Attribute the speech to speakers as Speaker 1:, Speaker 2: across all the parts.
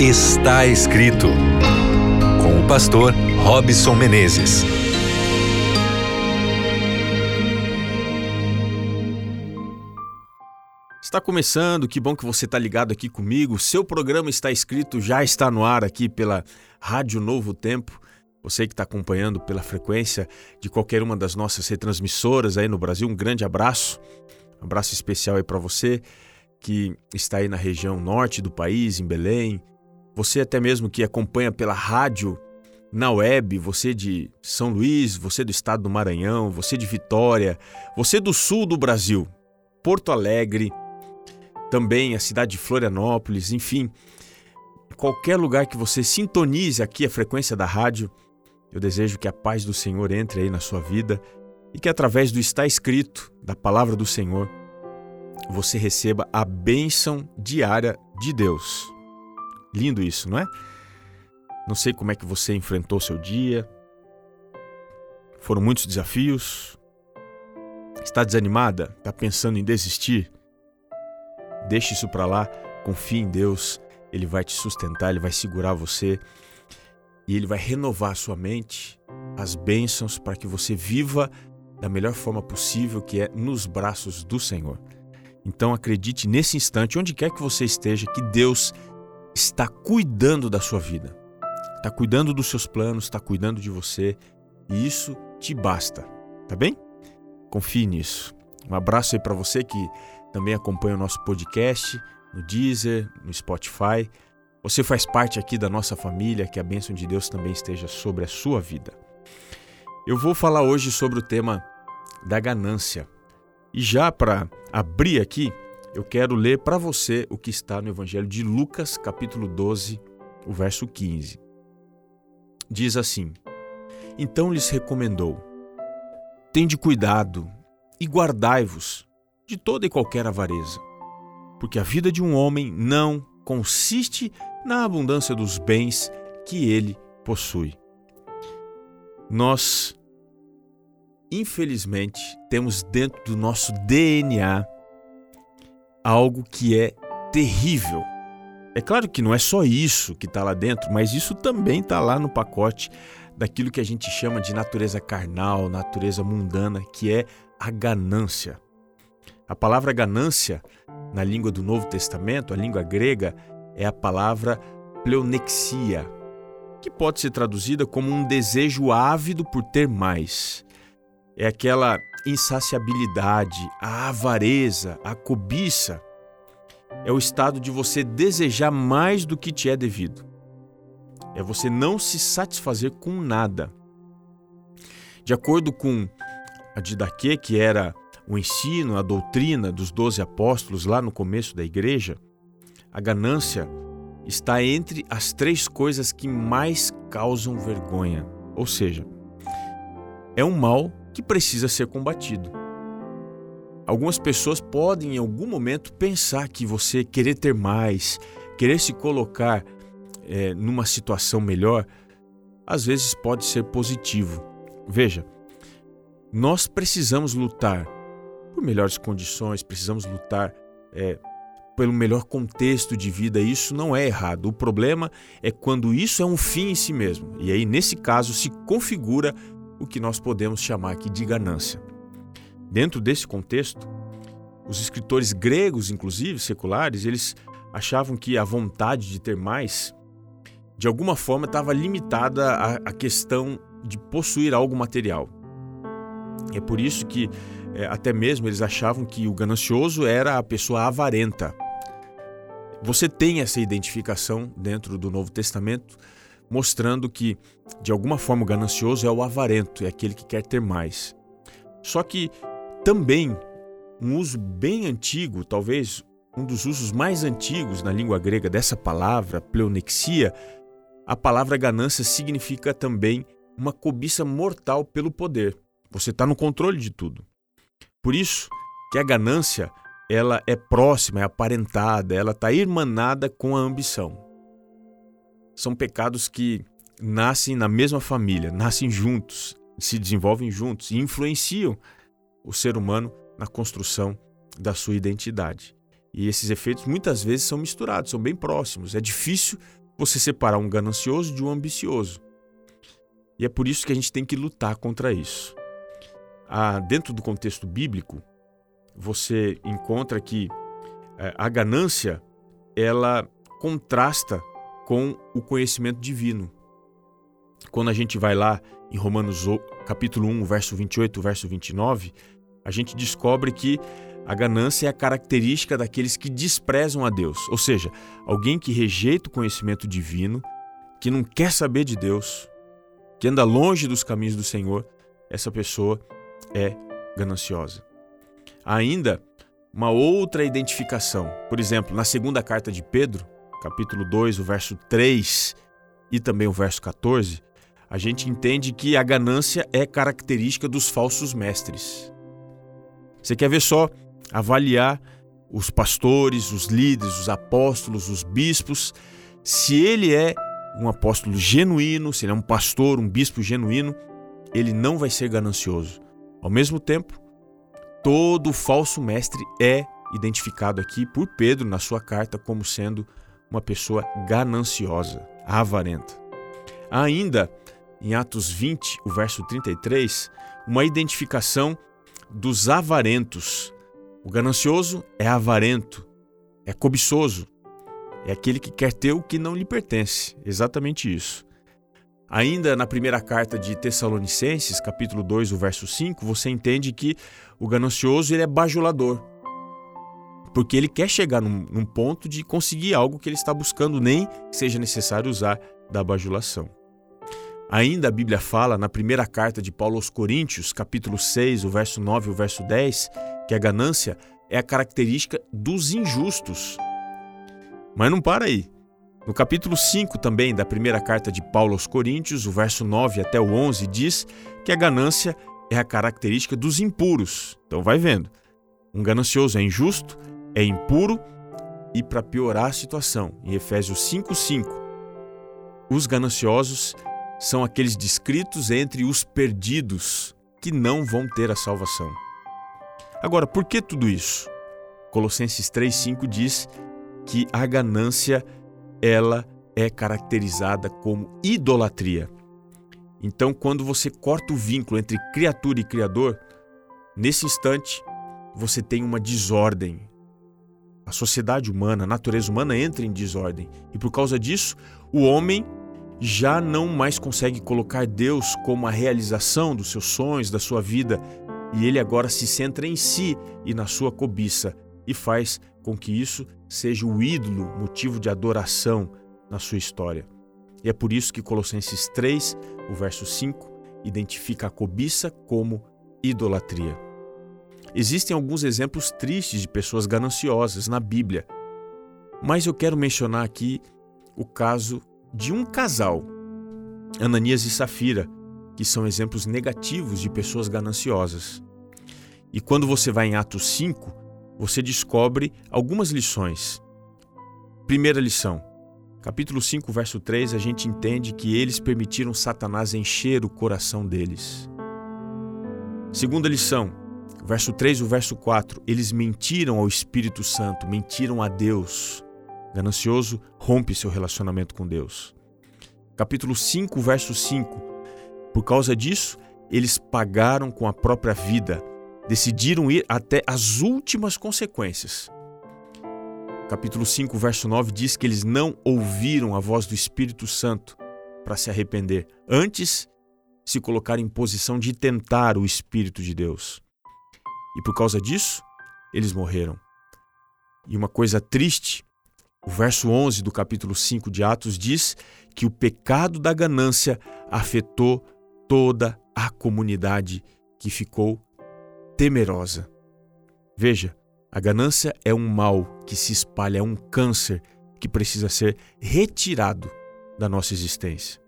Speaker 1: Está escrito com o pastor Robson Menezes.
Speaker 2: Está começando, que bom que você está ligado aqui comigo. Seu programa está escrito, já está no ar aqui pela Rádio Novo Tempo. Você que está acompanhando pela frequência de qualquer uma das nossas retransmissoras aí no Brasil, um grande abraço. Um abraço especial aí para você que está aí na região norte do país, em Belém. Você até mesmo que acompanha pela rádio na web, você de São Luís, você do estado do Maranhão, você de Vitória, você do sul do Brasil, Porto Alegre, também a cidade de Florianópolis, enfim, qualquer lugar que você sintonize aqui a frequência da rádio, eu desejo que a paz do Senhor entre aí na sua vida e que através do está escrito, da palavra do Senhor, você receba a bênção diária de Deus. Lindo isso, não é? Não sei como é que você enfrentou seu dia. Foram muitos desafios. Está desanimada? Está pensando em desistir? Deixe isso para lá, confie em Deus, ele vai te sustentar, ele vai segurar você e ele vai renovar a sua mente, as bênçãos para que você viva da melhor forma possível, que é nos braços do Senhor. Então acredite nesse instante, onde quer que você esteja, que Deus está cuidando da sua vida, está cuidando dos seus planos, está cuidando de você e isso te basta, tá bem? Confie nisso. Um abraço aí para você que também acompanha o nosso podcast no Deezer, no Spotify. Você faz parte aqui da nossa família, que a bênção de Deus também esteja sobre a sua vida. Eu vou falar hoje sobre o tema da ganância. E já para abrir aqui, eu quero ler para você o que está no Evangelho de Lucas, capítulo 12, o verso 15. Diz assim: Então lhes recomendou: Tende cuidado e guardai-vos de toda e qualquer avareza, porque a vida de um homem não consiste na abundância dos bens que ele possui. Nós, infelizmente, temos dentro do nosso DNA algo que é terrível. É claro que não é só isso que está lá dentro, mas isso também está lá no pacote daquilo que a gente chama de natureza carnal, natureza mundana, que é a ganância. A palavra ganância, na língua do Novo Testamento, a língua grega, é a palavra pleonexia, que pode ser traduzida como um desejo ávido por ter mais. É aquela insaciabilidade, a avareza, a cobiça. É o estado de você desejar mais do que te é devido. É você não se satisfazer com nada. De acordo com a Didaquê, que era o ensino, a doutrina dos doze apóstolos lá no começo da igreja, a ganância está entre as três coisas que mais causam vergonha. Ou seja, é um mal que precisa ser combatido. Algumas pessoas podem em algum momento pensar que você querer ter mais, querer se colocar é, numa situação melhor, às vezes pode ser positivo. Veja, nós precisamos lutar por melhores condições, precisamos lutar é, pelo melhor contexto de vida. Isso não é errado. O problema é quando isso é um fim em si mesmo. E aí, nesse caso, se configura o que nós podemos chamar aqui de ganância. Dentro desse contexto, os escritores gregos, inclusive seculares, eles achavam que a vontade de ter mais, de alguma forma, estava limitada à questão de possuir algo material. É por isso que é, até mesmo eles achavam que o ganancioso era a pessoa avarenta. Você tem essa identificação dentro do Novo Testamento, mostrando que, de alguma forma, o ganancioso é o avarento, é aquele que quer ter mais. Só que também um uso bem antigo, talvez um dos usos mais antigos na língua grega dessa palavra, pleonexia, a palavra ganância significa também uma cobiça mortal pelo poder. Você está no controle de tudo. Por isso que a ganância ela é próxima, é aparentada, ela está irmanada com a ambição. São pecados que nascem na mesma família, nascem juntos, se desenvolvem juntos e influenciam o ser humano na construção da sua identidade. E esses efeitos muitas vezes são misturados, são bem próximos. É difícil você separar um ganancioso de um ambicioso. E é por isso que a gente tem que lutar contra isso. Ah, dentro do contexto bíblico, você encontra que é, a ganância ela contrasta com o conhecimento divino. Quando a gente vai lá em Romanos capítulo 1, verso 28, verso 29, a gente descobre que a ganância é a característica daqueles que desprezam a Deus, ou seja, alguém que rejeita o conhecimento divino, que não quer saber de Deus, que anda longe dos caminhos do Senhor, essa pessoa é gananciosa. Ainda uma outra identificação. Por exemplo, na segunda carta de Pedro, capítulo 2, o verso 3 e também o verso 14, a gente entende que a ganância é característica dos falsos mestres. Você quer ver só avaliar os pastores, os líderes, os apóstolos, os bispos, se ele é um apóstolo genuíno, se ele é um pastor, um bispo genuíno, ele não vai ser ganancioso. Ao mesmo tempo, todo falso mestre é identificado aqui por Pedro na sua carta como sendo uma pessoa gananciosa, avarenta. Há ainda, em Atos 20, o verso 33, uma identificação dos avarentos. O ganancioso é avarento, é cobiçoso, é aquele que quer ter o que não lhe pertence. Exatamente isso. Ainda na primeira carta de Tessalonicenses, capítulo 2, o verso 5, você entende que o ganancioso ele é bajulador. Porque ele quer chegar num, num ponto de conseguir algo que ele está buscando, nem que seja necessário usar da bajulação. Ainda a Bíblia fala na primeira carta de Paulo aos Coríntios, capítulo 6, o verso 9 e o verso 10, que a ganância é a característica dos injustos. Mas não para aí. No capítulo 5 também da primeira carta de Paulo aos Coríntios, o verso 9 até o 11 diz que a ganância é a característica dos impuros. Então vai vendo. Um ganancioso é injusto, é impuro e para piorar a situação, em Efésios 5:5, os gananciosos são aqueles descritos entre os perdidos que não vão ter a salvação. Agora, por que tudo isso? Colossenses 3:5 diz que a ganância ela é caracterizada como idolatria. Então, quando você corta o vínculo entre criatura e criador, nesse instante você tem uma desordem. A sociedade humana, a natureza humana entra em desordem. E por causa disso, o homem já não mais consegue colocar Deus como a realização dos seus sonhos, da sua vida, e ele agora se centra em si e na sua cobiça e faz com que isso seja o ídolo, motivo de adoração na sua história. E é por isso que Colossenses 3, o verso 5, identifica a cobiça como idolatria. Existem alguns exemplos tristes de pessoas gananciosas na Bíblia, mas eu quero mencionar aqui o caso de um casal, Ananias e Safira, que são exemplos negativos de pessoas gananciosas. E quando você vai em Atos 5, você descobre algumas lições. Primeira lição: capítulo 5, verso 3, a gente entende que eles permitiram Satanás encher o coração deles. Segunda lição, verso 3 e o verso 4, eles mentiram ao Espírito Santo, mentiram a Deus. Ganancioso rompe seu relacionamento com Deus. Capítulo 5, verso 5, por causa disso, eles pagaram com a própria vida decidiram ir até as últimas consequências. Capítulo 5, verso 9 diz que eles não ouviram a voz do Espírito Santo para se arrepender, antes se colocar em posição de tentar o Espírito de Deus. E por causa disso, eles morreram. E uma coisa triste, o verso 11 do capítulo 5 de Atos diz que o pecado da ganância afetou toda a comunidade que ficou temerosa. Veja, a ganância é um mal que se espalha, é um câncer que precisa ser retirado da nossa existência.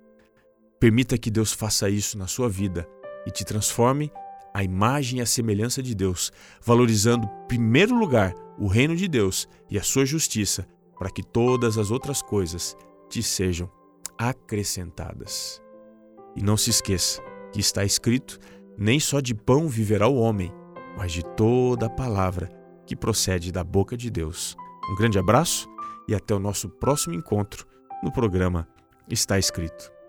Speaker 2: Permita que Deus faça isso na sua vida e te transforme à imagem e à semelhança de Deus, valorizando, em primeiro lugar, o reino de Deus e a sua justiça, para que todas as outras coisas te sejam acrescentadas. E não se esqueça que está escrito: nem só de pão viverá o homem, mas de toda a palavra que procede da boca de Deus. Um grande abraço e até o nosso próximo encontro no programa Está Escrito.